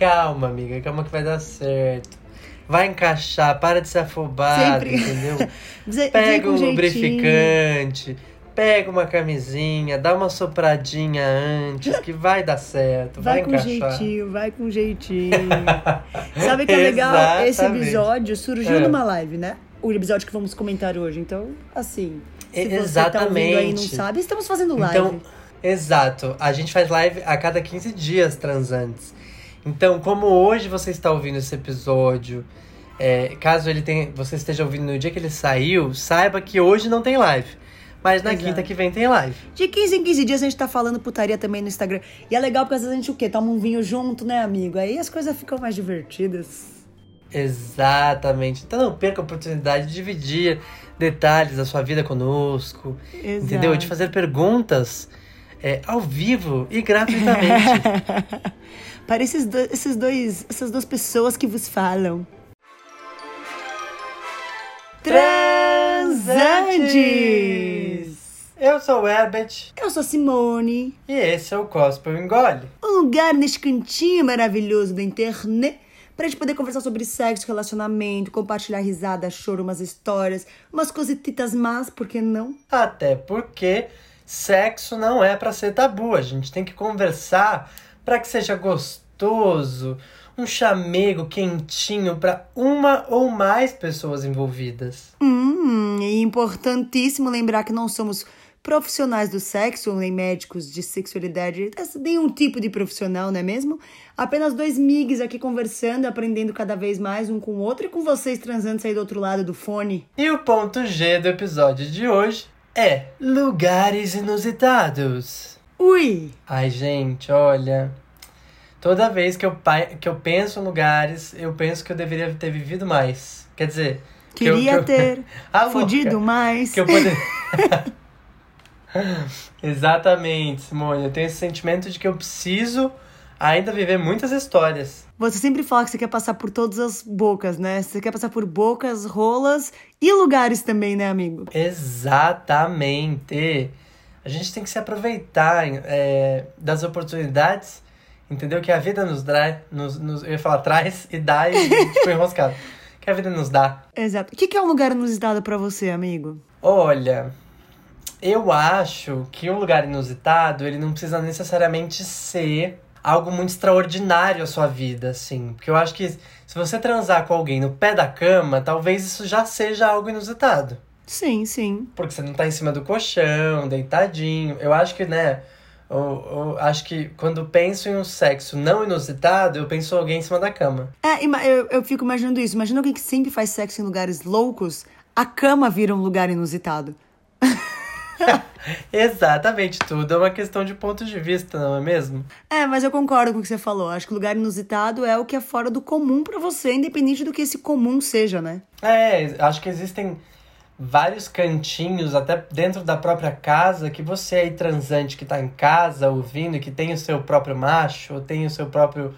Calma, amiga, calma que vai dar certo. Vai encaixar, para de ser afobado, Sempre. entendeu? Pega um lubrificante, pega uma camisinha, dá uma sopradinha antes, que vai dar certo, vai, Vai com encaixar. jeitinho, vai com jeitinho. Sabe que é legal? Esse Exatamente. episódio surgiu É. numa live, né? O episódio que vamos comentar hoje. Então, assim, se você tá ouvindo aí e não exatamente. sabe, estamos fazendo live. Então, exato. A gente faz live a cada 15 dias transantes. Então, como hoje você está ouvindo esse episódio, é, caso ele tenha, você esteja ouvindo no dia que ele saiu, saiba que hoje não tem live. Mas na Exato. quinta que vem tem live. De 15 em 15 dias a gente tá falando putaria também no Instagram. E é legal porque às vezes a gente o quê? Toma um vinho junto, né, amigo? Aí as coisas ficam mais divertidas. Exatamente. Então não perca a oportunidade de dividir detalhes da sua vida conosco. Exato. Entendeu? De fazer perguntas é, ao vivo e gratuitamente. Para esses, do- esses dois, essas duas pessoas que vos falam. Transantes! Eu sou o Herbert Eu sou a Simone. e esse é o Gospel Engole. Um lugar neste cantinho maravilhoso da internet pra gente poder conversar sobre sexo, relacionamento, compartilhar risada, choro, umas histórias, umas cosititas más, por que não? Até porque sexo não é pra ser tabu. A gente tem que conversar pra que seja gostoso, um chamego quentinho pra uma ou mais pessoas envolvidas. Hum, e importantíssimo lembrar que não somos profissionais do sexo, nem médicos de sexualidade, nenhum tipo de profissional, não é mesmo? Apenas dois migs aqui conversando, aprendendo cada vez mais um com o outro e com vocês transando aí do outro lado do fone. E o ponto G do episódio de hoje é lugares inusitados. Ui! Ai, gente, olha. Toda vez que eu, que eu penso em lugares, eu penso que eu deveria ter vivido mais. Quer dizer, que eu- Queria que eu- ter Ah, louca. fudido mais. Que eu poder... Exatamente, Simone. Eu tenho esse sentimento de que eu preciso ainda viver muitas histórias. Você sempre fala que você quer passar por todas as bocas, né? Você quer passar por bocas, rolas e lugares também, né, amigo? Exatamente. A gente tem que se aproveitar é, das oportunidades, entendeu? Que a vida nos dá. Nos, nos- eu ia falar traz e dá e ficou enroscado. Que a vida nos dá. Exato. O que que é um lugar inusitado pra você, amigo? Olha, eu acho que um lugar inusitado, ele não precisa necessariamente ser algo muito extraordinário à sua vida, assim. Porque eu acho que se você transar com alguém no pé da cama, talvez isso já seja algo inusitado. Sim, sim. Porque você não tá em cima do colchão, deitadinho. Eu acho que, né? Eu, eu acho que quando penso em um sexo não inusitado, eu penso em alguém em cima da cama. É, eu, eu fico imaginando isso. Imagina alguém que sempre faz sexo em lugares loucos, a cama vira um lugar inusitado. Exatamente, tudo é uma questão de ponto de vista, não é mesmo? É, mas eu concordo com o que você falou. Acho que lugar inusitado é o que é fora do comum pra você, independente do que esse comum seja, né? É, acho que existem vários cantinhos, até dentro da própria casa, que você aí transante que tá em casa ouvindo, que tem o seu próprio macho, ou tem o seu próprio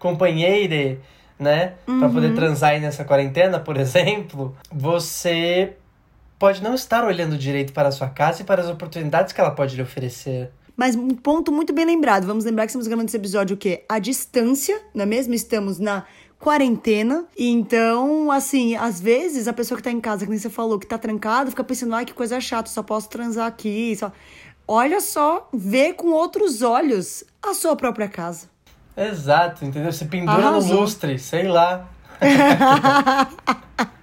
companheiro, né? Pra poder transar aí nessa quarentena, por exemplo, você pode não estar olhando direito para a sua casa e para as oportunidades que ela pode lhe oferecer. Mas um ponto muito bem lembrado. Vamos lembrar que estamos gravando esse episódio o quê? À distância, não é mesmo? Estamos na quarentena. E então, assim, às vezes a pessoa que tá em casa, que nem você falou, que tá trancada, fica pensando, ai, que coisa chata, só posso transar aqui. Só... Olha só, vê com outros olhos a sua própria casa. Exato, entendeu? Se pendura Arrasou. no lustre, sei lá.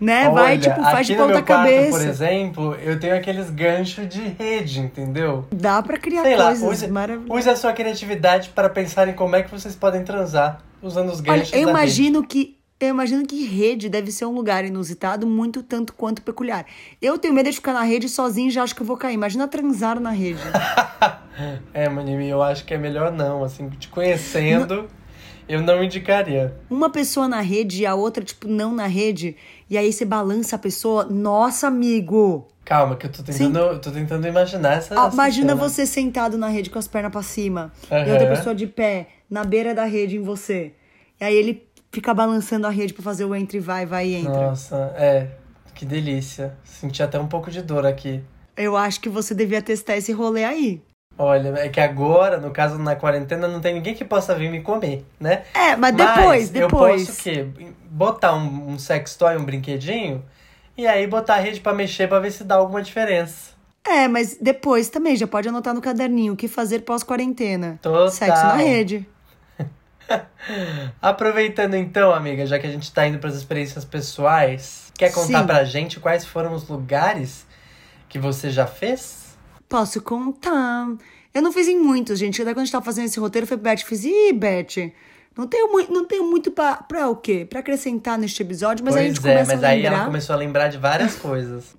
Né? Vai, Olha, tipo, faz de ponta quarto, cabeça. por exemplo, eu tenho aqueles ganchos de rede, entendeu? Dá pra criar Sei lá, coisas use, maravilhosas. use a sua criatividade para pensar em como é que vocês podem transar usando os Olha, ganchos eu da imagino que eu imagino que rede deve ser um lugar inusitado, muito tanto quanto peculiar. Eu tenho medo de ficar na rede sozinho e já acho que eu vou cair. Imagina transar na rede. rede. É, Manimi, eu acho que é melhor não, assim, te conhecendo, eu não indicaria. Uma pessoa na rede e a outra, tipo, não na rede. E aí você balança a pessoa. Nossa, amigo! Calma, que eu tô tentando, eu tô tentando imaginar essa, essa imagina cena. você sentado na rede com as pernas pra cima. E Aham. outra pessoa de pé, na beira da rede em você. E aí ele fica balançando a rede pra fazer o entre e vai, vai e entra. Nossa, é, que delícia. Senti até um pouco de dor aqui. Eu acho que você devia testar esse rolê aí. Olha, é que agora, no caso, na quarentena, não tem ninguém que possa vir me comer, né? É, mas depois, Mas eu depois. posso o quê? Botar um, um sex toy, um brinquedinho, e aí botar a rede pra mexer pra ver se dá alguma diferença. É, mas depois também, já pode anotar no caderninho o que fazer pós-quarentena. Total. Sexo na rede. Aproveitando então, amiga, já que a gente tá indo pras experiências pessoais, quer contar Sim. pra gente quais foram os lugares que você já fez? Posso contar. Eu não fiz em muitos, gente. Até quando a gente tava fazendo esse roteiro, foi Beth, fiz, ih, Beth, não tenho, mui- não tenho muito pra, pra o quê? Pra acrescentar neste episódio, mas aí a gente pois é, começa mas a aí lembrar. ela começou a lembrar de várias coisas.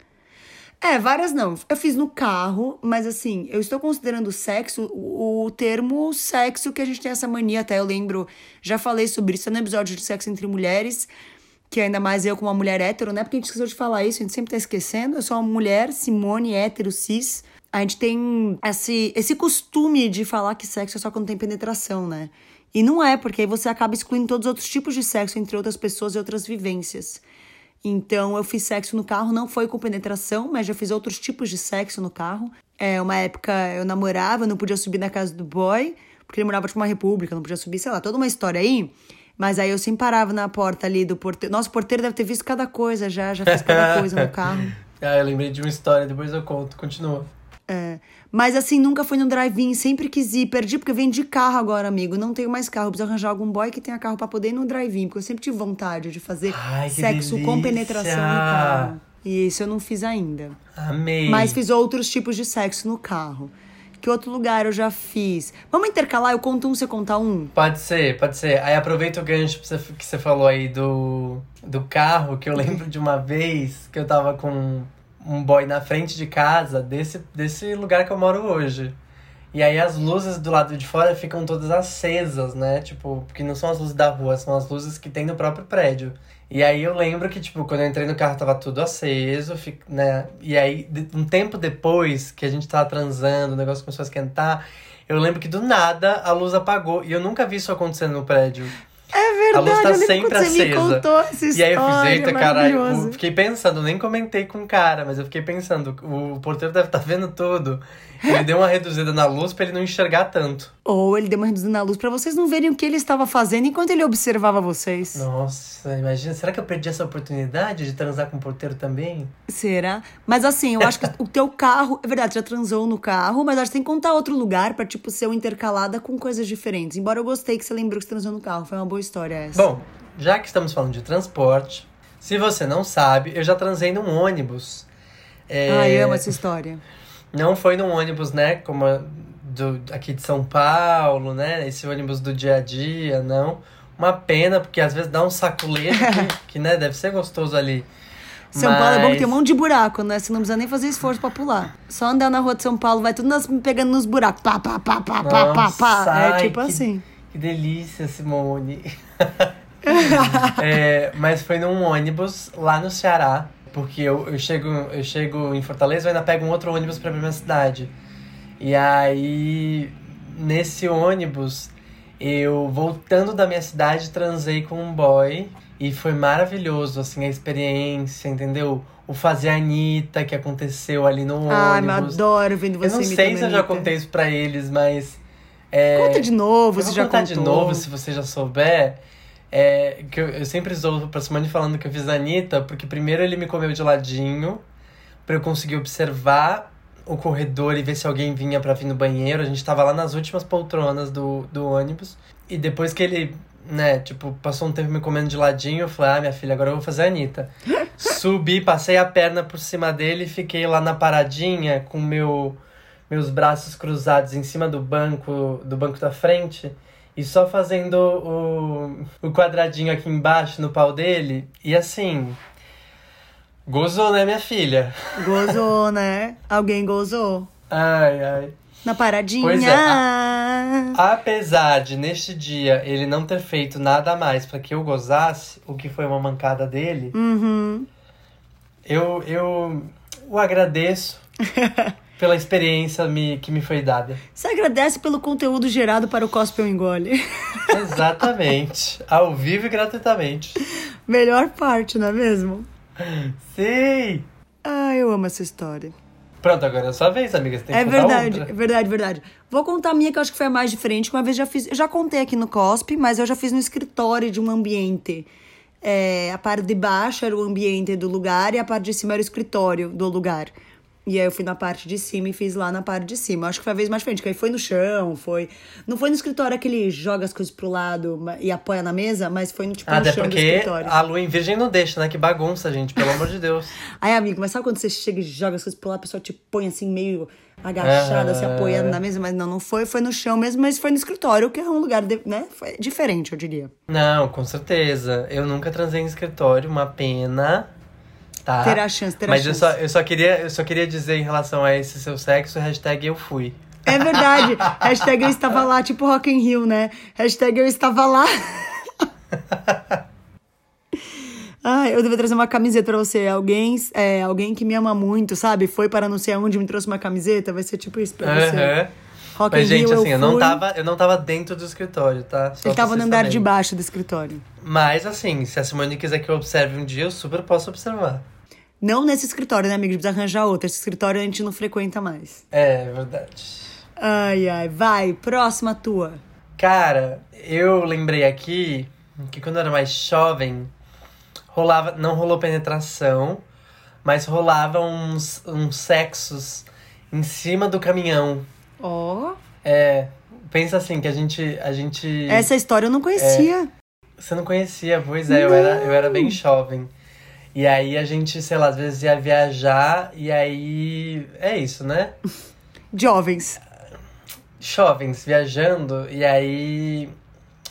É, várias não. Eu fiz no carro, mas assim, eu estou considerando sexo o, o termo sexo que a gente tem essa mania, até eu lembro, já falei sobre isso no episódio de sexo entre mulheres, que ainda mais eu como uma mulher hétero, né? Porque a gente esqueceu de falar isso, a gente sempre tá esquecendo. Eu sou uma mulher, Simone, hétero, cis. A gente tem esse, esse costume de falar que sexo é só quando tem penetração, né? E não é, porque aí você acaba excluindo todos os outros tipos de sexo entre outras pessoas e outras vivências. Então, eu fiz sexo no carro, não foi com penetração, mas já fiz outros tipos de sexo no carro. É, uma época eu namorava, não podia subir na casa do boy, porque ele morava tipo uma república, não podia subir, sei lá, toda uma história aí. Mas aí eu sempre parava na porta ali do porteiro. Nossa, o porteiro deve ter visto cada coisa já, já fez cada coisa no carro. Ah, eu lembrei de uma história, depois eu conto. Continua. É. Mas assim, nunca fui no drive-in, sempre quis ir. Perdi porque eu de carro agora, amigo. Não tenho mais carro. Preciso arranjar algum boy que tenha carro pra poder ir no drive-in. Porque eu sempre tive vontade de fazer Ai, sexo com delícia! penetração no carro. E isso eu não fiz ainda. Amei. Mas fiz outros tipos de sexo no carro. Que outro lugar eu já fiz? Vamos intercalar? Eu conto um, você conta um? Pode ser, pode ser. Aí aproveita o gancho que você falou aí do, do carro, que eu lembro de uma vez que eu tava com um boy na frente de casa, desse, desse lugar que eu moro hoje. E aí as luzes do lado de fora ficam todas acesas, né? Tipo, porque não são as luzes da rua, são as luzes que tem no próprio prédio. E aí eu lembro que, tipo, quando eu entrei no carro tava tudo aceso, né? E aí, um tempo depois que a gente tava transando, o negócio começou a esquentar, eu lembro que do nada a luz apagou. E eu nunca vi isso acontecendo no prédio. É A luz tá sempre acesa. E aí eu fiz, eita, caralho. Fiquei pensando, nem comentei com o cara, mas eu fiquei pensando, o porteiro deve estar vendo tudo. Ele deu uma reduzida na luz pra ele não enxergar tanto. Ou ele deu uma reduzida na luz pra vocês não verem o que ele estava fazendo enquanto ele observava vocês. Nossa, imagina, será que eu perdi essa oportunidade de transar com o porteiro também? Será? Mas assim, eu acho que o teu carro. É verdade, você já transou no carro, mas acho que tem que contar outro lugar pra, tipo, ser uma intercalada com coisas diferentes. Embora eu gostei que você lembrou que você transou no carro. Foi uma boa história essa. Bom, já que estamos falando de transporte, se você não sabe, eu já transei num ônibus. É, Ai, amo essa história. Não foi num ônibus, né, como a do, aqui de São Paulo, né, esse ônibus do dia a dia, não. Uma pena, porque às vezes dá um saculejo que, que, né, deve ser gostoso ali. São Paulo é bom que Mas- tem um monte de buraco, né? Você não precisa nem fazer esforço pra pular. Só andar na rua de São Paulo, vai tudo nas- pegando nos buracos. Pá, pá, pá, pá, pá, pá, pá. Nossa, É tipo que- assim. Que delícia, Simone. É, mas foi num ônibus lá no Ceará, porque eu, eu, chego, eu chego em Fortaleza e ainda pego um outro ônibus pra minha cidade. E aí, nesse ônibus, eu voltando da minha cidade, transei com um boy. E foi maravilhoso, assim, a experiência, entendeu? O fazer a Anitta que aconteceu ali no Ai, mas ônibus. adoro vendo eu você não imitando sei se eu já contei isso pra eles, mas. É, Conta de novo, eu você vou já contou. de novo, se você já souber. É, que eu, eu sempre zoo pra Simone falando que eu fiz a Anitta, porque primeiro ele me comeu de ladinho, pra eu conseguir observar o corredor e ver se alguém vinha pra vir no banheiro. A gente tava lá nas últimas poltronas do, do ônibus. E depois que ele, né, tipo, passou um tempo me comendo de ladinho, eu falei, ah, minha filha, agora eu vou fazer a Anitta. Subi, passei a perna por cima dele e fiquei lá na paradinha com meu, meus braços cruzados em cima do banco, do banco da frente. E só fazendo o, o quadradinho aqui embaixo no pau dele. E assim. Gozou, né, minha filha? Gozou, né? Alguém gozou. Ai, ai. Na paradinha. Pois é, Apesar de neste dia ele não ter feito nada a mais pra que eu gozasse, o que foi uma mancada dele, Uhum. eu, eu o agradeço pela experiência me, que me foi dada. Você agradece pelo conteúdo gerado para o Cospe ou Engole. Exatamente. Ao vivo e gratuitamente. Melhor parte, não é mesmo? Sim! Ah, eu amo essa história. Pronto, agora é a sua vez, amiga. Você tem que É contar verdade, outra. é verdade, verdade. Vou contar a minha, que eu acho que foi a mais diferente. que Uma vez já fiz. Eu já contei aqui no COSP, mas eu já fiz no escritório de um ambiente. É, a parte de baixo era o ambiente do lugar e a parte de cima era o escritório do lugar. E aí eu fui na parte de cima e fiz lá na parte de cima. Acho que foi a vez mais diferente, que aí foi no chão, foi. Não foi no escritório aquele joga as coisas pro lado e apoia na mesa, mas foi no tipo Ah, no Até chão do porque escritório. a lua em virgem não deixa, né? Que bagunça, gente, pelo amor de Deus. Aí, amigo, mas sabe quando você chega e joga as coisas pro lado, a pessoa te põe assim, meio agachada, se Aham. apoiando na mesa, mas não, não foi, foi no chão mesmo, mas foi no escritório, que é um lugar, de- né? Foi diferente, eu diria. Não, com certeza. Eu nunca transei em escritório, uma pena. Tá? Terá chance, terá Mas chance. Eu, só, eu, só queria, eu só queria dizer em relação a esse seu sexo, hashtag eu fui. É verdade. Hashtag eu estava lá, tipo Rock in Rio, né? Hashtag eu estava lá. Ai, eu devia trazer uma camiseta pra você. Alguém, é, alguém que me ama muito, sabe? Foi para não sei aonde me trouxe uma camiseta. Vai ser tipo isso pra você. Aham. Rock Mas, in gente, Rio, assim, eu, não fui. tava, eu não tava dentro do escritório, tá? Só Ele tava no andar de baixo do escritório. Mas, assim, se a Simone quiser que eu observe um dia, eu super posso observar. Não nesse escritório, né, amigo? A gente precisa arranjar outro. Esse escritório a gente não frequenta mais. É, é verdade. Ai, ai. Vai, próxima tua. Cara, eu lembrei aqui que quando eu era mais jovem, rolava, não rolou penetração, mas rolava uns, uns sexos em cima do caminhão. Ó. É, pensa assim, que a gente. A gente. Essa história eu não conhecia. Você não conhecia, pois é, eu era, eu era bem jovem. E aí a gente, sei lá, às vezes ia viajar e aí. É isso, né? Jovens. Jovens viajando, e aí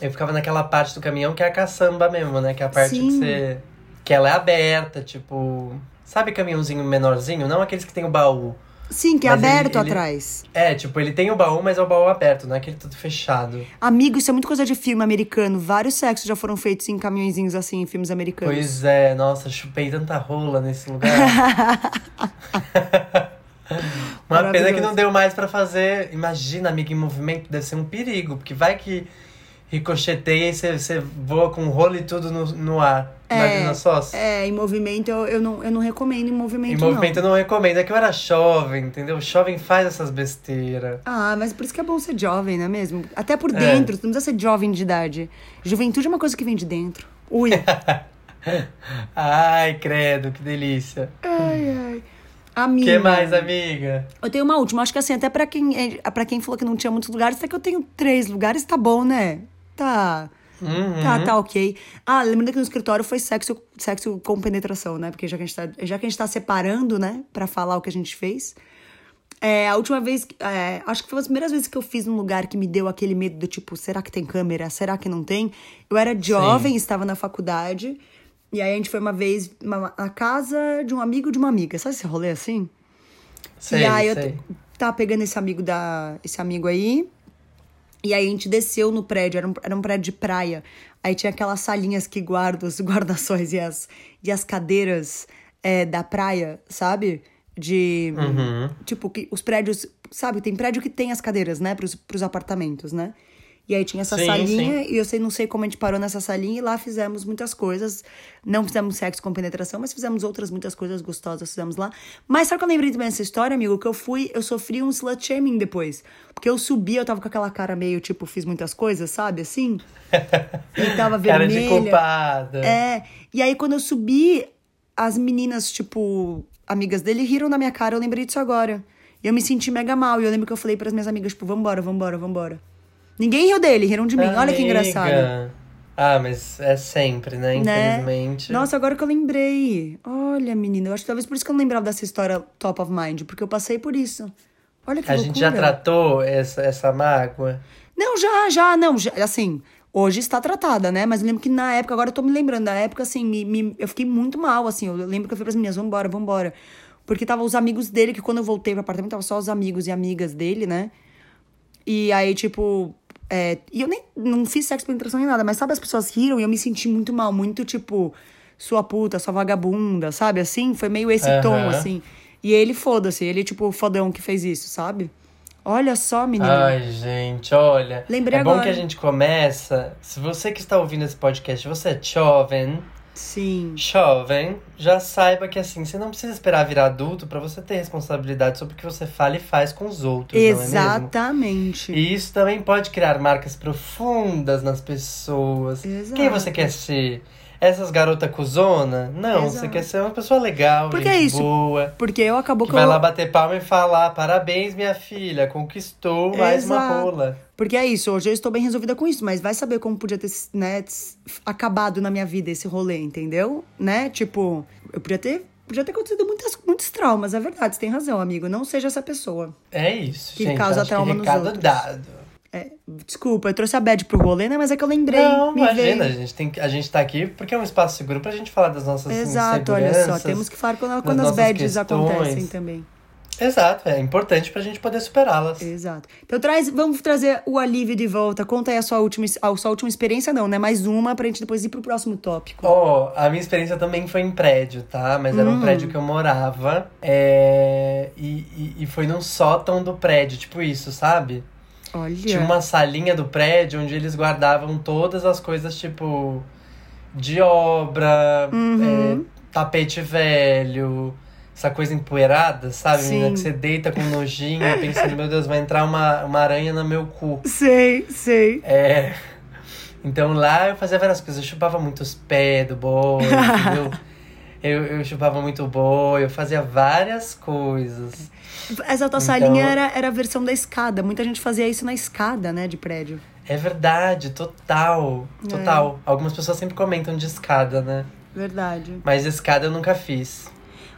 eu ficava naquela parte do caminhão que é a caçamba mesmo, né? Que é a parte que Sim. você. Que ela é aberta, tipo. Sabe caminhãozinho menorzinho? Não aqueles que tem o baú. Sim, que é Mas ele- aberto ele- atrás. É, tipo, ele tem o baú, mas é o baú aberto, não é aquele tudo fechado. Amigo, isso é muito coisa de filme americano. Vários sexos já foram feitos em caminhõezinhos assim, em filmes americanos. Pois é, nossa, chupei tanta rola nesse lugar. Uma pena que não deu mais pra fazer. Imagina, amiga, em movimento deve ser um perigo, porque vai que ricocheteia e você, voa com rolo e tudo no, no ar. Imagina só. É, em movimento eu, eu, não, eu não recomendo em movimento, Em movimento eu não. não recomendo. É que eu era jovem, entendeu? Jovem faz essas besteiras. Ah, mas por isso que é bom ser jovem, não é mesmo? Até por É. dentro, tu não precisa ser jovem de idade. Juventude é uma coisa que vem de dentro. Ui. Ai, credo, que delícia. ai, ai. O Amiga. que mais, amiga? Eu tenho uma última, acho que assim, até pra quem, é, pra quem falou que não tinha muitos lugares, até que eu tenho três lugares, tá bom, né? Tá. Uhum. Tá, tá ok. Ah, lembrando que no escritório foi sexo, sexo com penetração, né? Porque já que a gente tá, já que a gente tá separando, né, pra falar o que a gente fez. É, a última vez, é, acho que foi uma das primeiras vezes que eu fiz num lugar que me deu aquele medo do tipo, será que tem câmera? Será que não tem? Eu era jovem, estava na faculdade. E aí a gente foi uma vez na casa de um amigo de uma amiga. Sabe esse rolê assim? Sei, e aí eu sei. t- tava pegando esse amigo da. Esse amigo aí. E aí a gente desceu no prédio, era um, era um prédio de praia. Aí tinha aquelas salinhas que guardam os guarda-sóis e as, e as cadeiras é, da praia, sabe? De. Uhum. Tipo, que os prédios. Sabe, tem prédio que tem as cadeiras, né? Pros, pros apartamentos, né? E aí tinha essa Sim, salinha, e eu sei, não sei como a gente parou nessa salinha, e lá fizemos muitas coisas. Não fizemos sexo com penetração, mas fizemos outras muitas coisas gostosas, fizemos lá. Mas sabe que eu lembrei também dessa história, amigo? Que eu fui, eu sofri um slut shaming depois. Porque eu subi, eu tava com aquela cara meio, tipo, fiz muitas coisas, sabe? Assim. E tava Cara vermelha. de culpada. É. E aí, quando eu subi, as meninas, tipo, amigas dele, riram na minha cara. Eu lembrei disso agora. E eu me senti mega mal. E eu lembro que eu falei pras minhas amigas, tipo, vambora, vambora, vambora. Ninguém riu dele, riram de mim. Olha que Amiga. engraçado. Ah, mas é sempre, né? Né? Infelizmente. Nossa, agora que eu lembrei. Olha, menina, eu acho que talvez por isso que eu não lembrava dessa história top of mind, porque eu passei por isso. Olha que A loucura. gente já tratou essa, essa mágoa? Não, já, já, não, já, assim, hoje está tratada, né? Mas eu lembro que na época, agora eu tô me lembrando, na época, assim, me, me- eu fiquei muito mal, assim, eu lembro que eu falei pras meninas, vambora, vambora. Porque tava os amigos dele, que quando eu voltei pro apartamento, tava só os amigos e amigas dele, né? E aí, tipo, é, e eu nem não fiz sexo penetração nem nada, mas sabe, as pessoas riram e eu me senti muito mal, muito tipo, sua puta, sua vagabunda, sabe? Assim, foi meio esse Aham. tom, assim. E ele, foda-se, ele, tipo, o fodão que fez isso, sabe? Olha só, menina. Ai, gente, olha. Lembrei é bom agora. que a gente começa. Se você que está ouvindo esse podcast, você é jovem, Sim. Jovem, já saiba que assim, você não precisa esperar virar adulto pra você ter responsabilidade sobre o que você fala e faz com os outros, não é mesmo? Exatamente. E isso também pode criar marcas profundas nas pessoas. Exato. Quem você quer ser? Essas garotas cuzona? Não, Exato. você quer ser uma pessoa legal, Porque é isso. boa. Porque eu acabou Que que vai eu... lá bater palma e falar: parabéns, minha filha, conquistou mais uma Exato. rola. Porque é isso, hoje eu estou bem resolvida com isso, mas vai saber como podia ter né, acabado na minha vida esse rolê, entendeu? Né? Tipo, eu podia ter, podia ter acontecido muitas, muitos traumas, é verdade, você tem razão, amigo. Não seja essa pessoa. É isso, Que gente. causa trauma que nos outros. dado. É, desculpa, eu trouxe a bad pro rolê, né? Mas é que eu lembrei. Não, imagina, a gente, tem, a gente tá aqui porque é um espaço seguro pra gente falar das nossas Exato, olha só, temos que falar quando, quando as bads questões. acontecem também. Exato, é importante pra gente poder superá-las. Exato. Então traz, vamos trazer o alívio de volta. Conta aí a sua última, a sua última experiência, não, né? Mais uma pra gente depois ir pro próximo tópico. Ó, a minha experiência também foi em prédio, tá? Mas era um Hum. prédio que eu morava. É... E, e, e foi num sótão do prédio, tipo isso, sabe? Olha. Tinha uma salinha do prédio onde eles guardavam todas as coisas, tipo, de obra, Uhum. é, tapete velho, essa coisa empoeirada, sabe? Sim. Menina, que você deita com nojinho, pensando, meu Deus, vai entrar uma, uma aranha no meu cu. Sei, sei. É. Então lá eu fazia várias coisas. Eu chupava muito os pés do boi, entendeu? Eu, eu chupava muito boi, eu fazia várias coisas. Essa tua Então- salinha era, era a versão da escada. Muita gente fazia isso na escada, né, de prédio. É verdade, total. Total. Algumas pessoas sempre comentam de escada, né? Verdade. Mas escada eu nunca fiz.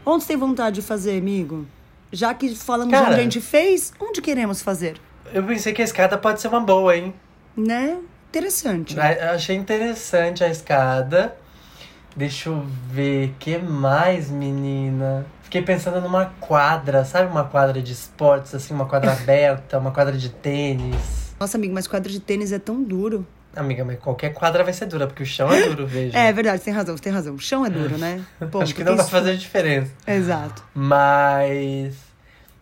Onde você tem vontade de fazer, amigo? Já que falamos Cara- onde a gente fez, onde queremos fazer? Eu pensei que a escada pode ser uma boa, hein? Né? Interessante. Achei interessante a escada. Deixa eu ver, que mais, menina? Fiquei pensando numa quadra, sabe uma quadra de esportes, assim, uma quadra aberta, uma quadra de tênis. Nossa, amigo, mas quadro de tênis é tão duro. Amiga, mas qualquer quadra vai ser dura, porque o chão é duro, veja. É verdade, você tem razão, você tem razão. O chão é duro, né? Ponto, Acho que não vai fazer diferença. Exato. Mas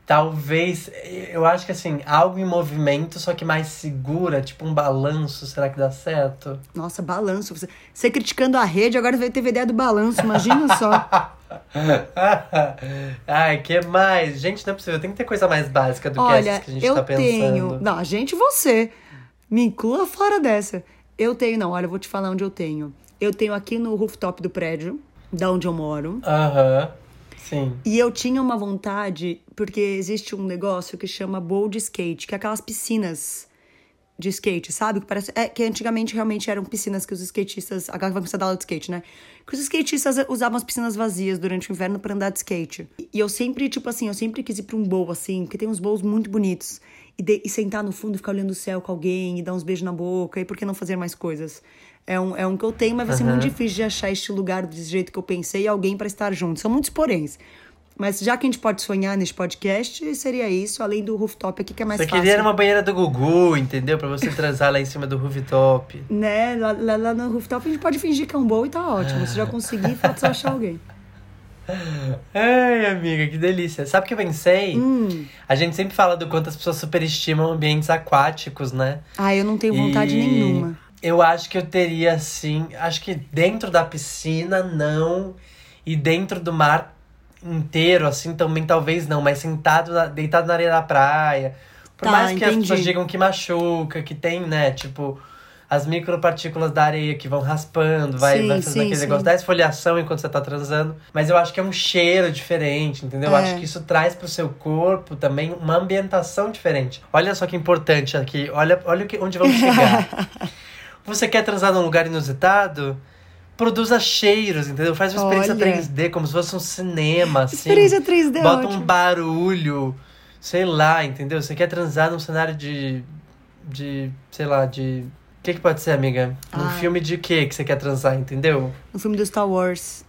talvez, eu acho que assim, algo em movimento, só que mais segura, tipo um balanço, será que dá certo? Nossa, balanço. Você, você criticando a rede, agora veio teve ideia do balanço, imagina só. Ai, que mais? Gente, não é possível, tem que ter coisa mais básica do que Olha, essas que a gente eu tá pensando. tenho. Não, a gente e você. Me inclua fora dessa. Eu tenho, não, olha, eu vou te falar onde eu tenho. Eu tenho aqui no rooftop do prédio, da onde eu moro. Aham, sim. E eu tinha uma vontade, porque existe um negócio que chama bowl de skate, que é aquelas piscinas de skate, sabe? Que, parece, é, que antigamente realmente eram piscinas que os skatistas. Agora a dar aula de skate, né? Que os skatistas usavam as piscinas vazias durante o inverno pra andar de skate. E eu sempre, tipo assim, eu sempre quis ir pra um bowl, assim, porque tem uns bowls muito bonitos. E, de- e sentar no fundo ficar olhando o céu com alguém e dar uns beijos na boca. E por que não fazer mais coisas? É um, é um que eu tenho, mas vai ser muito difícil de achar este lugar desse jeito que eu pensei e alguém pra estar junto. São muitos poréns. Mas já que a gente pode sonhar nesse podcast, seria isso, além do rooftop aqui, que é mais Você fácil. queria uma banheira do Gugu, entendeu? Pra você transar lá em cima do rooftop. Né? Lá, lá, lá no rooftop a gente pode fingir que é um bowl e tá ótimo. Se já conseguir, falta só achar alguém. Ai, amiga, que delícia. Sabe o que eu pensei? Hum. A gente sempre fala do quanto as pessoas superestimam ambientes aquáticos, né? Ah, eu não tenho vontade E nenhuma. Eu acho que eu teria, assim. Acho que dentro da piscina, não. E dentro do mar inteiro, assim, também talvez não. Mas sentado, na- deitado na areia da praia. Por Tá, mais que as entendi. pessoas digam que machuca, que tem, né? Tipo, as micropartículas da areia que vão raspando, vai, Sim, vai fazendo sim, aquele sim. negócio da esfoliação enquanto você tá transando. Mas eu acho que é um cheiro diferente, entendeu? Eu É. acho que isso traz pro seu corpo também uma ambientação diferente. Olha só que importante aqui. Olha, olha onde vamos chegar. Você quer transar num lugar inusitado? Produza cheiros, entendeu? Faz uma experiência Olha. 3D, como se fosse um cinema, assim. Experiência 3D é Bota um ótimo. barulho, sei lá, entendeu? Você quer transar num cenário de. de. sei lá, de. O que, que pode ser, amiga? Um Ai. filme de quê que você quer transar, entendeu? No filme do Star Wars.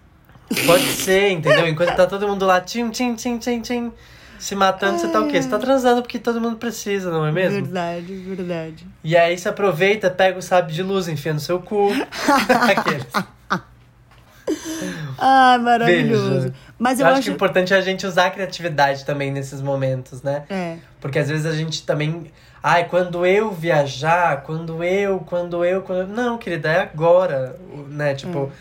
Pode ser, entendeu? Enquanto tá todo mundo lá, tim, tim, tim, tim, tim, se matando, você tá o quê? Você tá transando porque todo mundo precisa, não é mesmo? Verdade, verdade. E aí você aproveita, pega o sábio de luz, enfia no seu cu. Aqueles. Ah, maravilhoso. Veja. Mas Eu, eu, acho, acho. que o importante é a gente usar a criatividade também nesses momentos, né? É. Porque às vezes a gente também. Ai, quando eu viajar, quando eu, quando eu, quando eu. Não, querida, é agora, né? Tipo,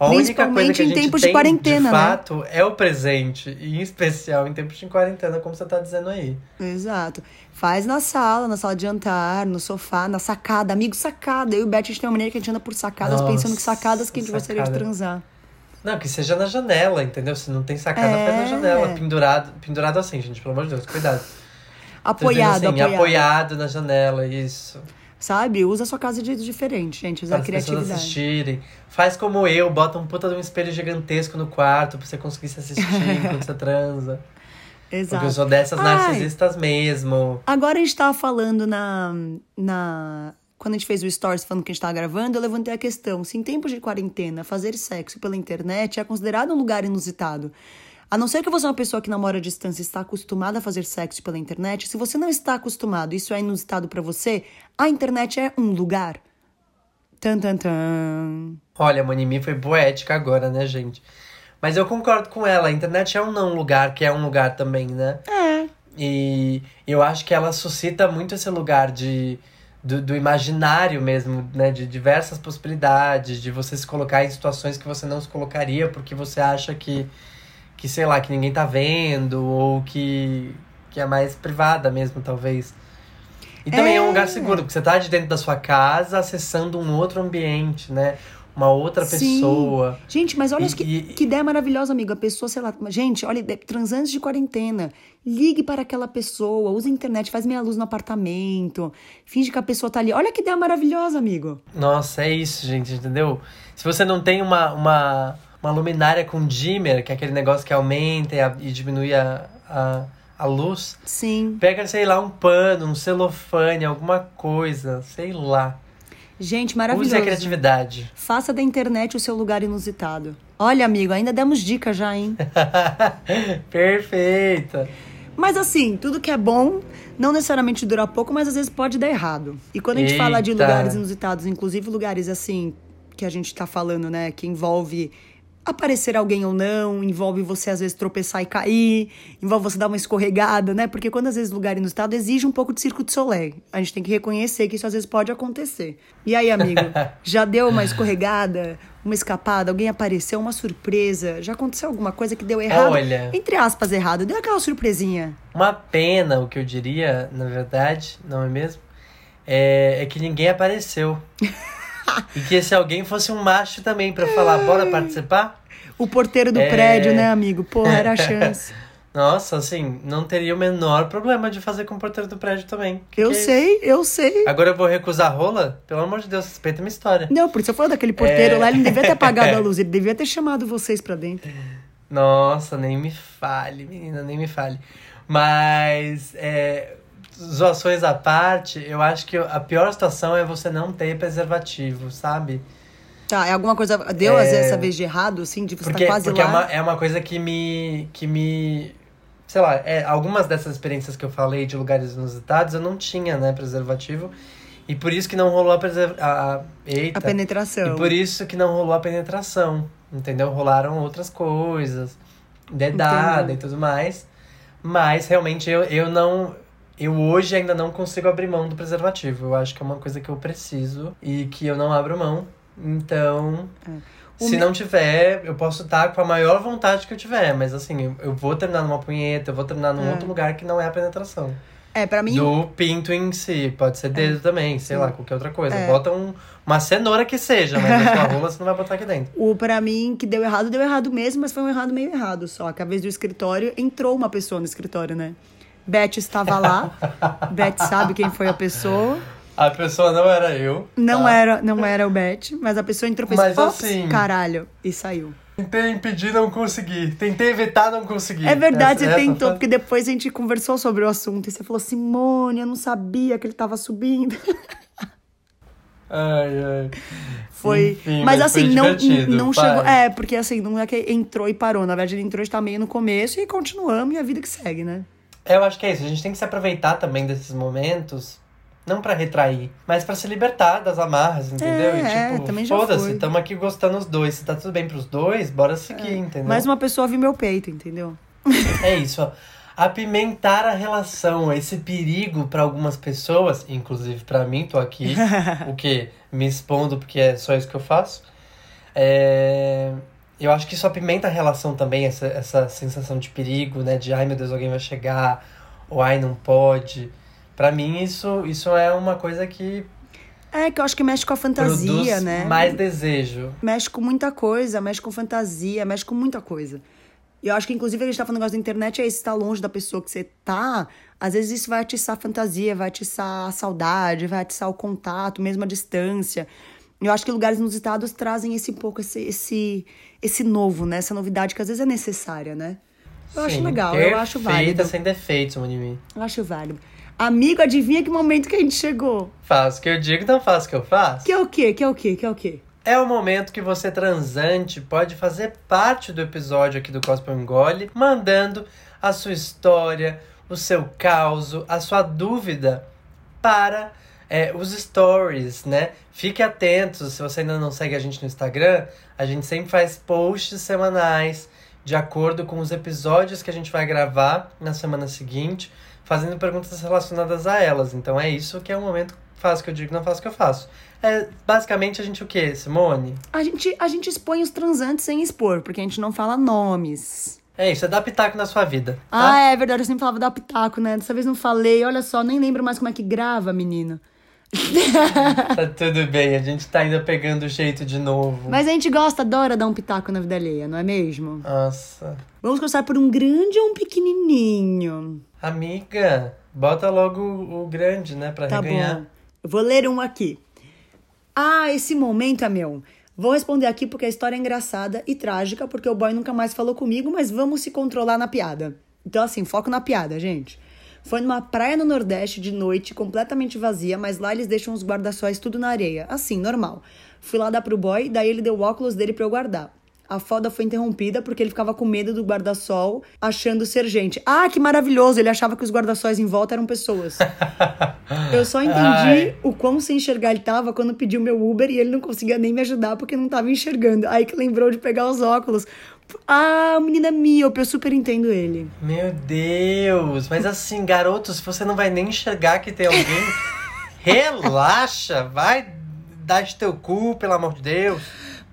A única coisa Principalmente em tempos de quarentena, de né? fato, é o presente. E em especial em tempos de quarentena, como você tá dizendo aí. Exato. Faz na sala, na sala de jantar, no sofá, na sacada. Amigo, sacada. Eu e o Beth, a gente tem uma maneira que a gente anda por sacadas, Nossa, pensando que sacadas que a gente gostaria de sacada. transar. Não, que seja na janela, entendeu? Se não tem sacada, faz na É. janela. Pendurado, pendurado assim, gente, pelo amor de Deus, cuidado. Apoiado, assim, apoiado. apoiado na janela, isso. Sabe? Usa a sua casa de jeito diferente, gente. Usa Para a as pessoas criatividade. assistirem. Faz como eu, bota um puta de um espelho gigantesco no quarto pra você conseguir se assistir enquanto você transa. Porque Exato. eu sou dessas Ai. narcisistas mesmo. Agora a gente tava falando na, na. Quando a gente fez o Stories falando que a gente tava gravando, eu levantei a questão: se em tempos de quarentena fazer sexo pela internet é considerado um lugar inusitado. A não ser que você é uma pessoa que namora à distância e está acostumada a fazer sexo pela internet, se você não está acostumado, isso é inusitado pra você, a internet é um lugar. Tan, tan, tan. Olha, a Monimi foi poética agora, né, gente? Mas eu concordo com ela, a internet é um não lugar, que é um lugar também, né? É. E eu acho que ela suscita muito esse lugar de, do, do imaginário mesmo, né? De diversas possibilidades, de você se colocar em situações que você não se colocaria porque você acha que, que sei lá, que ninguém tá vendo, ou que, que é mais privada mesmo, talvez. E também é. um lugar seguro, porque você tá de dentro da sua casa acessando um outro ambiente, né? Uma outra Sim. pessoa. Gente, mas olha E- que, e- que ideia maravilhosa, amigo. A pessoa, sei lá, gente, olha, transantes de quarentena. Ligue para aquela pessoa, use a internet, faz meia luz no apartamento, finge que a pessoa tá ali. Olha que ideia maravilhosa, amigo. Nossa, é isso, gente, entendeu? Se você não tem uma, uma, uma luminária com dimmer, que é aquele negócio que aumenta e, a- e diminui a, a, a luz, Sim. pega, sei lá, um pano, um celofane, alguma coisa, sei lá. Gente, Use maravilhoso. a criatividade. Faça da internet o seu lugar inusitado. Olha, amigo, ainda demos dicas já, hein? Perfeita. Mas assim, tudo que é bom não necessariamente dura pouco, mas às vezes pode dar errado. E quando a gente fala de Eita. lugares inusitados, inclusive lugares assim que a gente tá falando, né, que envolve aparecer alguém ou não, envolve você às vezes tropeçar e cair, envolve você dar uma escorregada, né? Porque quando às vezes lugar inusitado exige um pouco de circo de soleil. A gente tem que reconhecer que isso às vezes pode acontecer. E aí, amigo, já deu uma escorregada, uma escapada, alguém apareceu, uma surpresa, já aconteceu alguma coisa que deu errado? Olha. Entre aspas, errado, deu aquela surpresinha. Uma pena, o que eu diria, na verdade, não é mesmo? É, é que ninguém apareceu. e que esse alguém fosse um macho também pra falar, bora participar? O porteiro do É. prédio, né, amigo? Porra, era a chance. Nossa, assim, não teria o menor problema de fazer com o porteiro do prédio também. Que eu que é sei, eu sei. Agora eu vou recusar a rola? Pelo amor de Deus, respeita a minha história. Não, por isso eu falo daquele porteiro É. lá, ele não devia ter apagado a luz, ele devia ter chamado vocês pra dentro. Nossa, nem me fale, menina, nem me fale. Mas, é, zoações à parte, eu acho que a pior situação é você não ter preservativo, sabe? Tá, é alguma coisa. Deu É. às vezes essa vez de errado, assim, de você Porque, tá quase porque lá. é, uma, é uma coisa que me. que me. Sei lá, é, algumas dessas experiências que eu falei de lugares inusitados, eu não tinha, né, preservativo. E por isso que não rolou a preservação. Eita. A penetração. E por isso que não rolou a penetração. Entendeu? Rolaram outras coisas. Dedada Entendi. e tudo mais. Mas realmente eu, eu não. Eu hoje ainda não consigo abrir mão do preservativo. Eu acho que é uma coisa que eu preciso e que eu não abro mão. Então. O Se não tiver, eu posso estar com a maior vontade que eu tiver. Mas assim, eu, vou terminar numa punheta, eu vou terminar num É. outro lugar que não é a penetração. É, pra mim. Do pinto em si. Pode ser dedo também, sei lá, qualquer outra coisa. É. Bota um, uma cenoura que seja, mas a sua rola você não vai botar aqui dentro. O pra mim que deu errado, deu errado mesmo, mas foi um errado meio errado só. Que a vez do escritório, entrou uma pessoa no escritório, né? Beth estava lá. Beth sabe quem foi a pessoa. A pessoa não era eu. Não tá? era, não era o Beth, mas a pessoa entrou e fez Mas "Ops, assim- caralho, e saiu. Tentei impedir, não consegui. Tentei evitar, não consegui. É verdade, Essa- você tentou, foi- porque depois a gente conversou sobre o assunto e você falou, Simone, eu não sabia que ele tava subindo. Ai, ai. Foi. Enfim, mas, foi assim, não, divertido, não pai. chegou. É, porque assim, não é que entrou e parou. Na verdade, ele entrou e está meio no começo e continuamos e a vida que segue, né? Eu acho que é isso. A gente tem que se aproveitar também desses momentos. Não pra retrair, mas pra se libertar das amarras, entendeu? É, e é, tipo, foda-se, tamo aqui gostando os dois. Se tá tudo bem pros dois, bora seguir, entendeu? Mais uma pessoa viu meu peito, entendeu? É isso. Apimentar a relação, esse perigo pra algumas pessoas, inclusive pra mim, tô aqui, o quê? Me expondo porque é só isso que eu faço. É, Eu acho que isso apimenta a relação também, essa, essa sensação de perigo, né? De ai meu Deus, alguém vai chegar, ou ai não pode. Pra mim, isso, isso é uma coisa que É, que eu acho que mexe com a fantasia, produz né? mais desejo. Mexe com muita coisa, mexe com fantasia, mexe com muita coisa. E eu acho que, inclusive, a gente tá falando do negócio da internet, é isso, tá longe da pessoa que você tá, às vezes isso vai atiçar a fantasia, vai atiçar a saudade, vai atiçar o contato, mesmo a distância. Eu acho que lugares inusitados trazem esse pouco, esse, esse, esse novo, né? Essa novidade que às vezes é necessária, né? Eu acho Sim, legal, eu acho válido. Sem defeitos, Monimi. Eu acho válido. Amigo, adivinha que momento que a gente chegou? Faço o que eu digo, não faço o que eu faço. Que é o quê? Que é o quê? Que é o quê? É o momento que você transante pode fazer parte do episódio aqui do Gospel Engole, mandando a sua história, o seu caos, a sua dúvida para é, os stories, né? Fique atento, se você ainda não segue a gente no Instagram, a gente sempre faz posts semanais de acordo com os episódios que a gente vai gravar na semana seguinte, fazendo perguntas relacionadas a elas. Então é isso que é o momento faço o que eu digo, não faço o que eu faço. É basicamente a gente o quê, Simone? A gente, a gente expõe os transantes sem expor, porque a gente não fala nomes. É isso, é dar pitaco na sua vida. Tá? Ah, é verdade, eu sempre falava dar pitaco, né? Dessa vez não falei, olha só, nem lembro mais como é que grava, menina. Tá tudo bem, a gente tá ainda pegando o jeito de novo. Mas a gente gosta, adora dar um pitaco na vida alheia, não é mesmo? Nossa. Vamos começar por um grande ou um pequenininho? Amiga, bota logo o, grande, né, pra Tá reganhar. bom. Eu vou ler um aqui. Ah, esse momento é meu. Vou responder aqui porque a história é engraçada e trágica, porque o boy nunca mais falou comigo, mas vamos se controlar na piada. Então, assim, foco na piada, gente. Foi numa praia no Nordeste de noite, completamente vazia, mas lá eles deixam os guarda-sóis tudo na areia. Assim, normal. Fui lá dar pro boy, daí ele deu o óculos dele pra eu guardar. A foda foi interrompida porque ele ficava com medo do guarda-sol, achando ser gente. Ah, que maravilhoso! Ele achava que os guarda-sóis em volta eram pessoas. Eu só entendi Ai. o quão sem enxergar ele tava quando pediu meu Uber e ele não conseguia nem me ajudar porque não tava enxergando. Aí que lembrou de pegar os óculos. Ah, menina míope, eu super entendo ele. Meu Deus, mas assim, garoto, se você não vai nem enxergar que tem alguém, relaxa, vai dar de teu cu, pelo amor de Deus.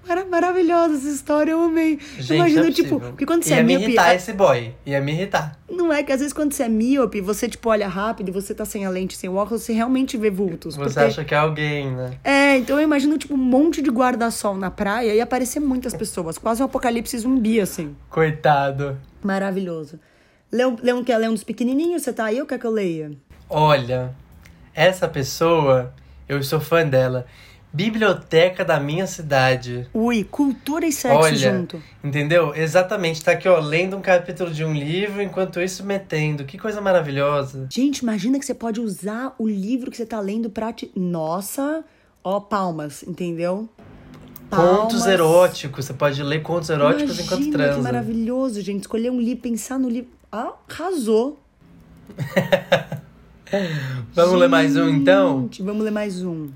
Mara maravilhosa essa história, eu amei. Gente, Imagina, é tipo, porque quando você Ia é me míope. irritar a- esse boy, ia me irritar. Não é que às vezes quando você é míope, você, tipo, olha rápido e você tá sem a lente, sem o óculos, você realmente vê vultos. Você porque- acha que é alguém, né? É, então eu imagino, tipo, um monte de guarda-sol na praia e aparecer muitas pessoas. Quase um apocalipse zumbi, assim. Coitado. Maravilhoso. Leão, Leão quer ler um dos pequenininhos? Você tá aí ou quer que eu leia? Olha, essa pessoa, eu sou fã dela. Biblioteca da minha cidade. Ui, cultura e sexo Olha, junto. entendeu? Exatamente, tá aqui, ó, lendo um capítulo de um livro, enquanto isso metendo. Que coisa maravilhosa. Gente, imagina que você pode usar o livro que você tá lendo pra te... Nossa, ó, palmas, entendeu? Contos Palmas. eróticos, você pode ler contos eróticos enquanto Imagina que transa. maravilhoso, gente. Escolher um livro, pensar no livro. Ah, arrasou. Vamos ler mais um então? Gente, Vamos ler mais um.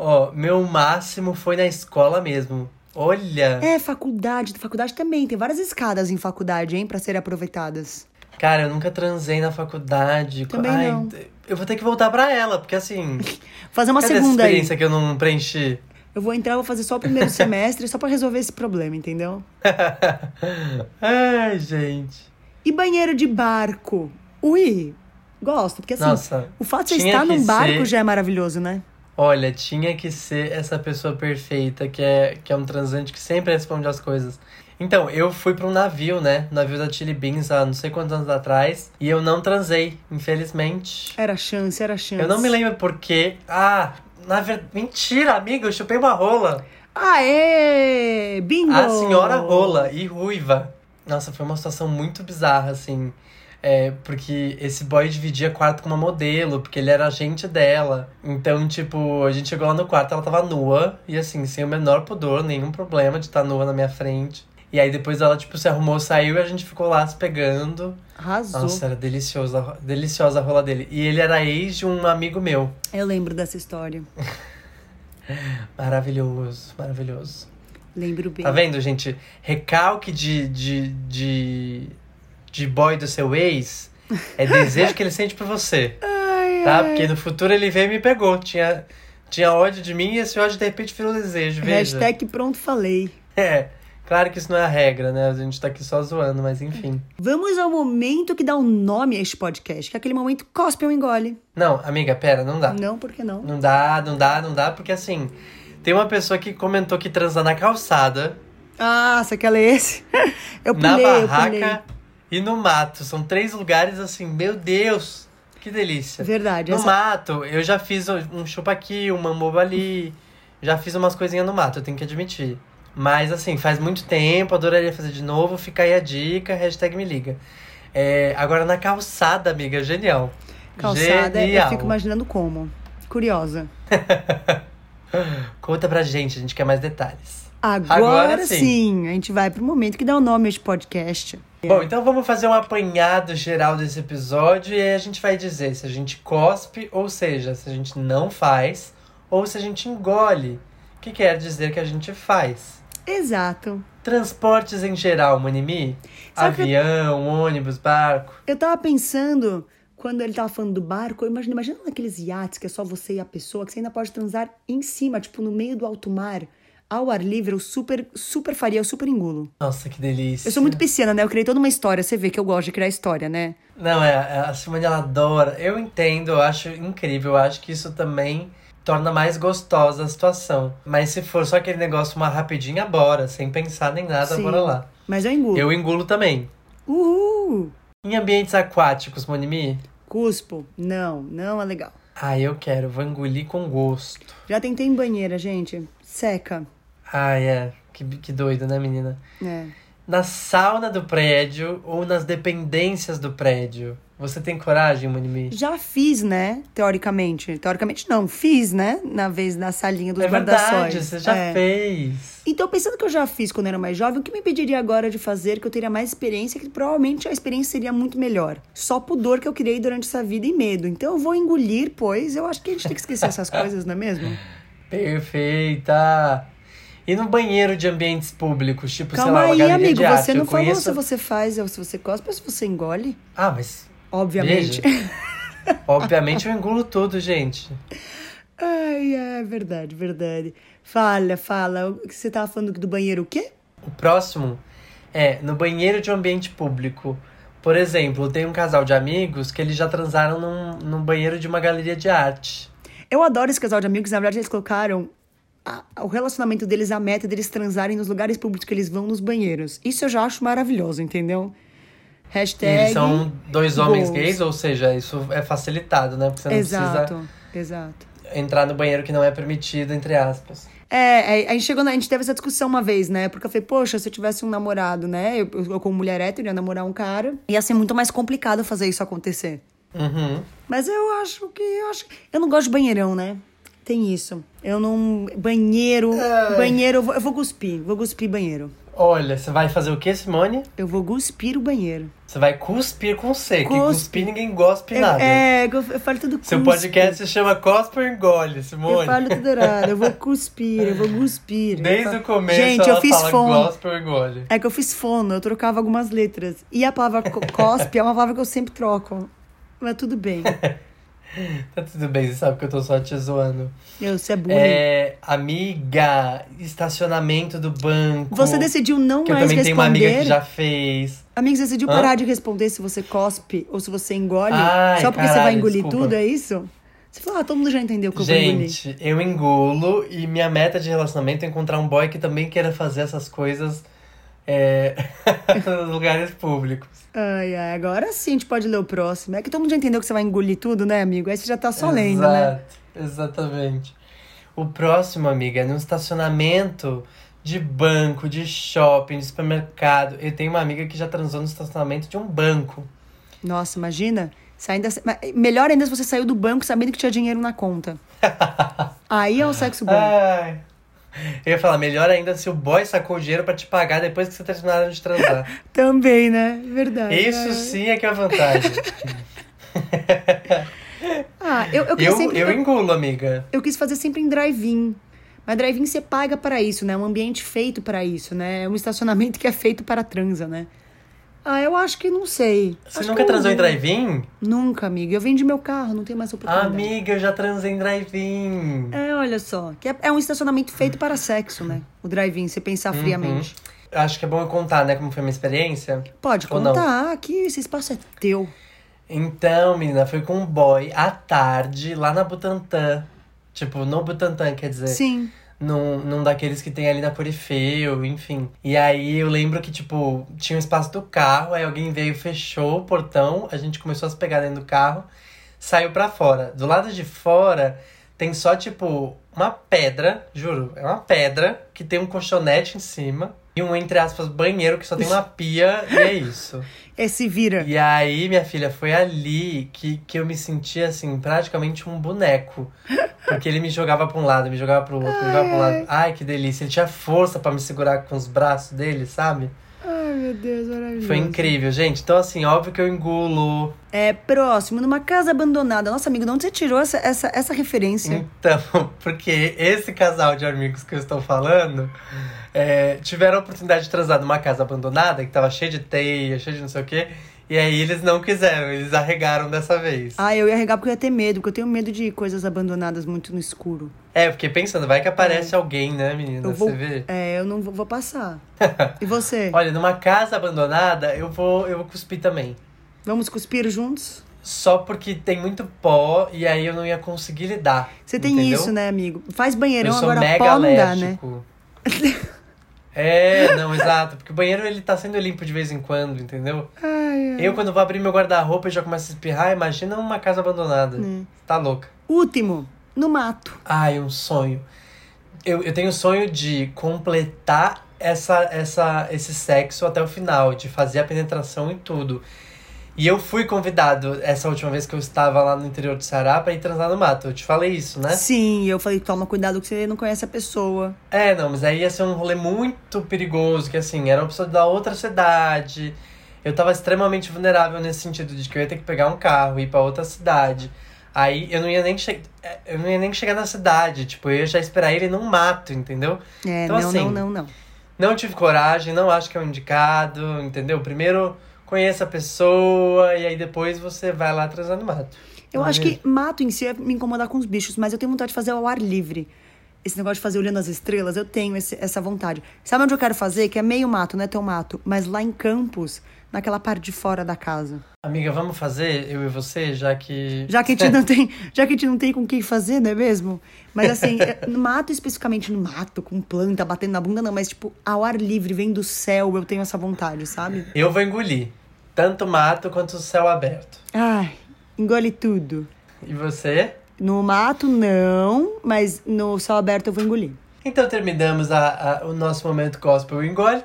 Ó, meu máximo foi na escola mesmo. Olha, É, faculdade. Faculdade também. Tem várias escadas em faculdade, hein, pra serem aproveitadas. cara, eu nunca transei na faculdade. Também Ai, não. Eu vou ter que voltar pra ela, porque assim, Fazer uma cadê essa segunda aí. experiência que eu não preenchi? Eu vou entrar, vou fazer só o primeiro semestre, só pra resolver esse problema, entendeu? Ai, gente. E banheiro de barco? Ui, gosto, porque assim, Nossa, o fato de você estar num barco ser- já é maravilhoso, né? Olha, tinha que ser essa pessoa perfeita, que é, que é um transante que sempre responde as coisas. Então, eu fui pra um navio, né? Navio da Chili Beans há não sei quantos anos atrás. E eu não transei, infelizmente. Era chance, era chance. Eu não me lembro porquê. Ah, na verdade. Mentira, amiga, eu chupei uma rola. Aê! Bingo! A senhora rola e ruiva. Nossa, foi uma situação muito bizarra, assim. É, porque esse boy dividia quarto com uma modelo, porque ele era agente dela. Então, tipo, a gente chegou lá no quarto, ela tava nua, e assim, sem o menor pudor, nenhum problema de estar nua na minha frente. E aí depois ela, tipo, se arrumou, saiu e a gente ficou lá se pegando. Arrasou. Nossa, era deliciosa, deliciosa a rola dele. E ele era ex de um amigo meu. Eu lembro dessa história. Maravilhoso, maravilhoso. Lembro bem. Tá vendo, gente? Recalque de, de, de, de boy do seu ex é desejo que ele sente por você. Ai, Tá? ai. Porque no futuro ele veio e me pegou. Tinha, tinha ódio de mim e esse ódio de repente virou desejo. Veja. Hashtag pronto falei. É, claro que isso não é a regra, né? A gente tá aqui só zoando, mas enfim. Vamos ao momento que dá um nome a este podcast, que é aquele momento cospe ou engole. Não, amiga, pera, não dá. Não, por que não? Não dá, não dá, não dá, porque assim, tem uma pessoa que comentou que transa na calçada, Ah, você quer ler esse? Eu pulei, na eu pulei. E no mato. São três lugares assim, meu Deus, que delícia. Verdade. No essa- mato, eu já fiz um chupa aqui, um mamboba ali. Já fiz umas coisinhas no mato, eu tenho que admitir. Mas assim, faz muito tempo, adoraria fazer de novo. Fica aí a dica, hashtag me liga. É, agora na calçada, amiga, genial. Calçada, eu Genial. fico imaginando como. Curiosa. Conta pra gente, a gente quer mais detalhes. Agora, Agora sim. sim. a gente vai pro momento que dá o nome a este podcast. Bom, então vamos fazer um apanhado geral desse episódio e aí a gente vai dizer se a gente cospe, ou seja, se a gente não faz, ou se a gente engole, que quer dizer que a gente faz. Exato. Transportes em geral? Sabe que- Avião, ônibus, barco. Eu tava pensando, quando ele tava falando do barco, eu imagino, imagina naqueles iates que é só você e a pessoa, que você ainda pode transar em cima, tipo, no meio do alto mar, ao ar livre, eu super, super faria, eu super engulo. Nossa, que delícia. Eu sou muito pisciana, né? Eu criei toda uma história, você vê que eu gosto de criar história, né? Não, é, é, a Simone ela adora. Eu entendo, eu acho incrível. Eu acho que isso também torna mais gostosa a situação. Mas se for só aquele negócio, uma rapidinha, bora. Sem pensar nem nada, Sim. bora lá. Mas eu engulo. Eu engulo também. Uhul! Em ambientes aquáticos, Monimi? Cuspo. Não, não é legal. Ah, eu quero. Vou engolir com gosto. Já tentei em banheira, gente. Seca. Ah, é. Que, que doido, né, menina? É. Na sauna do prédio ou nas dependências do prédio? Você tem coragem, Monimi? Já fiz, né? Teoricamente. Teoricamente não, fiz, né? Na vez da salinha dos É guarda-sóis. verdade, você já É. fez. Então, pensando que eu já fiz quando era mais jovem, o que me impediria agora de fazer, que eu teria mais experiência, que provavelmente a experiência seria muito melhor. Só pudor que eu criei durante essa vida e medo. Então eu vou engolir, pois eu acho que a gente tem que esquecer essas coisas, não é mesmo? Perfeita! E no banheiro de ambientes públicos, tipo, sei Calma lá, uma aí, galeria amigo, de arte. você não falou conheço... se você faz ou se você cospe ou se você engole? Ah, mas Obviamente. obviamente eu engulo tudo, gente. Ai, é verdade, verdade. Fala, fala. O que Você tava falando do banheiro o quê? O próximo é no banheiro de um ambiente público. Por exemplo, tem um casal de amigos que eles já transaram num, num banheiro de uma galeria de arte. Eu adoro esse casal de amigos. Na verdade, eles colocaram a- o relacionamento deles, a meta deles transarem nos lugares públicos que eles vão nos banheiros. Isso eu já acho maravilhoso, entendeu? E Hashtag. eles são dois homens goals. gays, ou seja, isso é facilitado, né? Porque você não Exato, precisa exato. entrar no banheiro que não é permitido, entre aspas. É, é, a gente chegou, na- a gente teve essa discussão uma vez, né? Porque eu falei, poxa, se eu tivesse um namorado, né? Eu, eu como mulher hétero, ia namorar um cara. Ia ser muito mais complicado fazer isso acontecer. Uhum. Mas eu acho que. Eu, acho, eu não gosto de banheirão, né? Tem isso. Eu não. Banheiro. Ai. Banheiro, eu vou, eu vou cuspir. Vou cuspir banheiro. Olha, você vai fazer o que, Simone? Eu vou cuspir o banheiro. Você vai cuspir com C, que cuspir ninguém gospe Eu- nada. é, eu, eu falo tudo Seu cuspe. podcast se chama Cospe ou Engole, Eu Simone. falo tudo errado. Eu vou cuspir, eu vou cuspir. Desde Eu falo- o começo Gente, eu fiz fono. Cospe ou Engole. É que eu fiz fono, eu trocava algumas letras. E a palavra co- cospe é uma palavra que eu sempre troco. Mas tudo bem. Tá tudo bem, você sabe que eu tô só te zoando. Eu, você é bullying. É, amiga, estacionamento do banco. Você decidiu não Que eu mais também tenho uma amiga responder. que já fez. Amigo, você decidiu Hã? parar de responder se você cospe ou se você engole? Ai, só porque você vai caralho, engolir desculpa. tudo, é isso? Você falou, ah, todo mundo já entendeu que eu vou engolir. Gente, eu engulo e minha meta de relacionamento é encontrar um boy que também queira fazer essas coisas é, nos lugares públicos. Ai, ai, agora sim a gente pode ler o próximo. É que todo mundo já entendeu que você vai engolir tudo, né, amigo? Aí você já tá só lendo, né? Exato, Exatamente. O próximo, amiga, é num estacionamento de banco, de shopping, de supermercado. Eu tenho uma amiga que já transou no estacionamento de um banco. Nossa, imagina. Ainda... Melhor ainda se você saiu do banco sabendo que tinha dinheiro na conta. Aí é um sexo bom. Ai. Eu ia falar, melhor ainda se o boy sacou o dinheiro pra te pagar depois que você terminaram de transar. Também, né? Verdade. Isso Ai. sim é que é a vantagem. Ah, eu, eu, Eu, sempre... eu engulo, amiga. Eu quis fazer sempre em drive-in. Mas drive-in você paga para isso, né? É um ambiente feito para isso, né? É um estacionamento que é feito para transa, né? Ah, eu acho que não sei. Você Acho nunca transou em drive-in? Nunca, amiga. Eu vendi meu carro, não tenho mais oportunidade. Amiga, eu já transei em drive-in. É, olha só. Que é, é um estacionamento feito para sexo, né? O drive-in, você pensar Uhum. friamente. Acho que é bom eu contar, né, como foi a minha experiência. Pode Ou não? contar, aqui esse espaço é teu. Então, menina, foi com um boy à tarde, lá na Butantã. Tipo, no Butantã, quer dizer. Sim. Num, num daqueles que tem ali na Corifeu, enfim. E aí eu lembro que, tipo, tinha um espaço do carro, aí alguém veio, fechou o portão, a gente começou a se pegar dentro do carro, saiu pra fora. Do lado de fora tem só, tipo, uma pedra, juro, é uma pedra que tem um colchonete em cima e um, entre aspas, banheiro que só tem uma pia e é isso. Esse vira. E aí, minha filha, foi ali que, que eu me senti, assim, praticamente um boneco. Porque ele me jogava pra um lado, me jogava pro outro, me jogava pra um lado. Ai, que delícia. Ele tinha força pra me segurar com os braços dele, sabe? Ai, meu Deus, maravilhoso. Foi incrível, gente. Então, assim, óbvio que eu engulo. É, próximo, numa casa abandonada. Nossa, amigo, de onde você tirou essa, essa, essa referência? Então, porque esse casal de amigos que eu estou falando é, tiveram a oportunidade de transar numa casa abandonada, que tava cheia de teia, cheia de não sei o quê. E aí eles não quiseram, eles arregaram dessa vez. Ah, eu ia regar porque eu ia ter medo, porque eu tenho medo de coisas abandonadas muito no escuro. É, porque pensando, vai que aparece alguém, né, menina? Eu vou, Você vê? É, eu não vou, vou passar. e você? Olha, numa casa abandonada, eu vou, eu vou cuspir também. Vamos cuspir juntos? Só porque tem muito pó e aí eu não ia conseguir lidar. Você tem entendeu? isso, né, amigo? Faz banheirão, Eu sou agora mega pó não dá, né? É, não, exato. Porque o banheiro ele tá sendo limpo de vez em quando, entendeu? Ai, ai. Eu, quando vou abrir meu guarda-roupa e já começo a espirrar, imagina uma casa abandonada. Hum. Tá louca. Último, no mato. Ai, um sonho. Eu, eu tenho o sonho de completar essa, essa, esse sexo até o final, de fazer a penetração e tudo. E eu fui convidado essa última vez que eu estava lá no interior do Ceará pra ir transar no mato. Eu te falei isso, né? Sim, eu falei, toma cuidado que você não conhece a pessoa. É, não, mas aí ia ser um rolê muito perigoso, que assim, era uma pessoa da outra cidade. Eu tava extremamente vulnerável nesse sentido de que eu ia ter que pegar um carro e ir pra outra cidade. Aí eu não ia nem che... é, eu não ia nem chegar na cidade, tipo, eu ia já esperar ele num mato, entendeu? É, Então, não, assim, não, não, não. Não tive coragem, não acho que é o indicado, entendeu? Primeiro conheça a pessoa e aí depois você vai lá transar no mato. Eu é acho mesmo? que mato em si é me incomodar com os bichos, mas eu tenho vontade de fazer ao ar livre. Esse negócio de fazer olhando as estrelas, eu tenho esse- essa vontade. Sabe onde eu quero fazer? Que é meio mato, não é tão mato, mas lá em Campos, naquela parte de fora da casa. Amiga, vamos fazer, eu e você, já que. Já que a gente não tem, já que a gente não tem com quem fazer, não é mesmo? Mas assim, é, no mato especificamente, no mato, com planta batendo na bunda, não, mas tipo, ao ar livre, vem do céu, eu tenho essa vontade, sabe? Eu vou engolir. Tanto mato quanto o céu aberto. Ai, engole tudo. E você? No mato, não, mas no céu aberto eu vou engolir. Então terminamos a, a- o nosso momento gospel engole.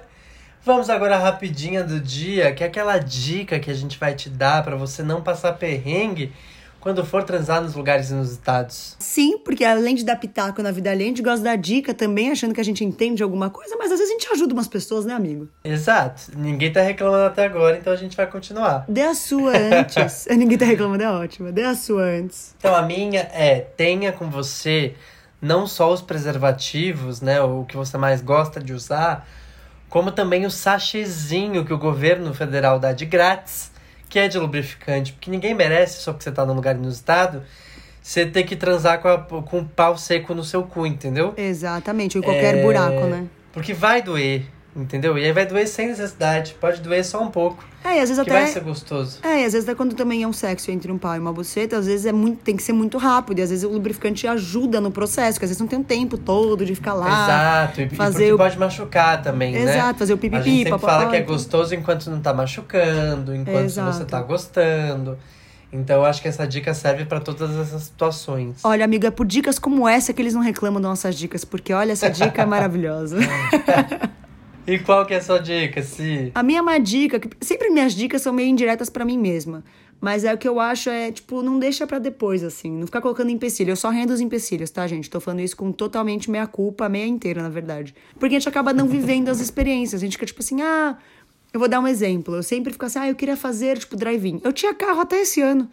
Vamos agora à rapidinha do dia, que é aquela dica que a gente vai te dar pra você não passar perrengue quando for transar nos lugares inusitados. Sim, porque além de dar pitaco na vida alheia, a gente gosta da dica também, achando que a gente entende alguma coisa, mas às vezes a gente ajuda umas pessoas, né, amigo? Exato. Ninguém tá reclamando até agora, então a gente vai continuar. Dê a sua antes. Ninguém tá reclamando, é ótima. Dê a sua antes. Então a minha é tenha com você não só os preservativos, né, o que você mais gosta de usar, como também o sachezinho que o governo federal dá de grátis, que é de lubrificante, porque ninguém merece só porque você tá num lugar inusitado, você ter que transar com, a, com um pau seco no seu cu, entendeu? Exatamente, em qualquer É, buraco, né? Porque vai doer, entendeu? E aí vai doer sem necessidade, pode doer só um pouco, É, e às vezes que vai até. ser gostoso. É, e às vezes até quando também é um sexo entre um pau e uma buceta, às vezes é muito, tem que ser muito rápido. E às vezes o lubrificante ajuda no processo, porque às vezes não tem um tempo todo de ficar lá. Exato, e, e fazer porque o- pode machucar também, né? Exato, fazer o A gente pipipi, sempre fala que é gostoso enquanto não tá machucando, enquanto Exato. você tá gostando. Então eu acho que essa dica serve pra todas essas situações. Olha, amigo, é por dicas como essa que eles não reclamam das nossas dicas, porque olha, essa dica é maravilhosa. E qual que é a sua dica, Si? A minha má dica, que sempre minhas dicas são meio indiretas pra mim mesma. Mas é o que eu acho é, tipo, não deixa pra depois, assim. Não ficar colocando empecilho. Eu só rendo os empecilhos, tá, gente? Tô falando isso com totalmente meia culpa, meia inteira, na verdade. Porque a gente acaba não vivendo as experiências. A gente fica, tipo assim, ah. Eu vou dar um exemplo. Eu sempre fico assim, ah, eu queria fazer, tipo, drive-in. Eu tinha carro até esse ano.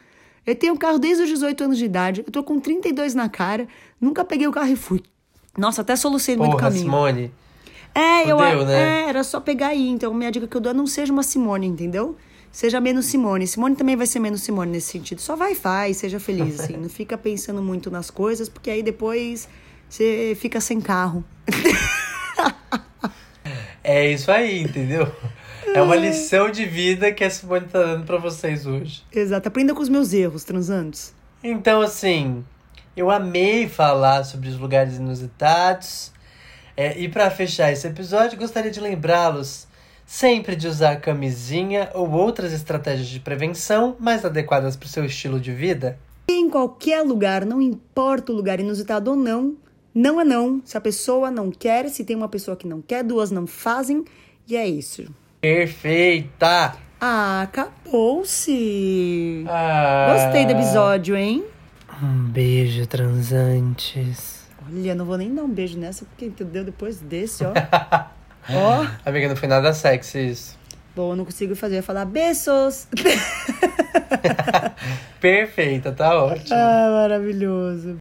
Eu tenho carro desde os 18 anos de idade. Eu tô com 32 na cara. Nunca peguei o carro e fui. Nossa, até solucei no meio do caminho. Simone. É, eu Fudeu, né? é, era só pegar aí. Então, minha dica que eu dou é não seja uma Simone, entendeu? Seja menos Simone. Simone também vai ser menos Simone nesse sentido. Só vai e faz, seja feliz, assim. Não fica pensando muito nas coisas, porque aí depois você fica sem carro. É isso aí, entendeu? É uma lição de vida que a Simone tá dando pra vocês hoje. Exato. Aprenda com os meus erros, transantes. Então, assim, eu amei falar sobre os lugares inusitados. É, e para fechar esse episódio, gostaria de lembrá-los sempre de usar camisinha ou outras estratégias de prevenção mais adequadas para o seu estilo de vida. Em qualquer lugar, não importa o lugar inusitado ou não, não é não. Se a pessoa não quer, se tem uma pessoa que não quer, duas não fazem, e é isso. Perfeita! Ah, acabou-se! Ah, Gostei do episódio, hein? Um beijo, transantes. Olha, não vou nem dar um beijo nessa, porque entendeu? Depois desse, ó. ó. Amiga, não foi nada sexy isso. Bom, eu não consigo fazer, eu ia falar beijos. Perfeita, tá ótimo. ah, maravilhoso.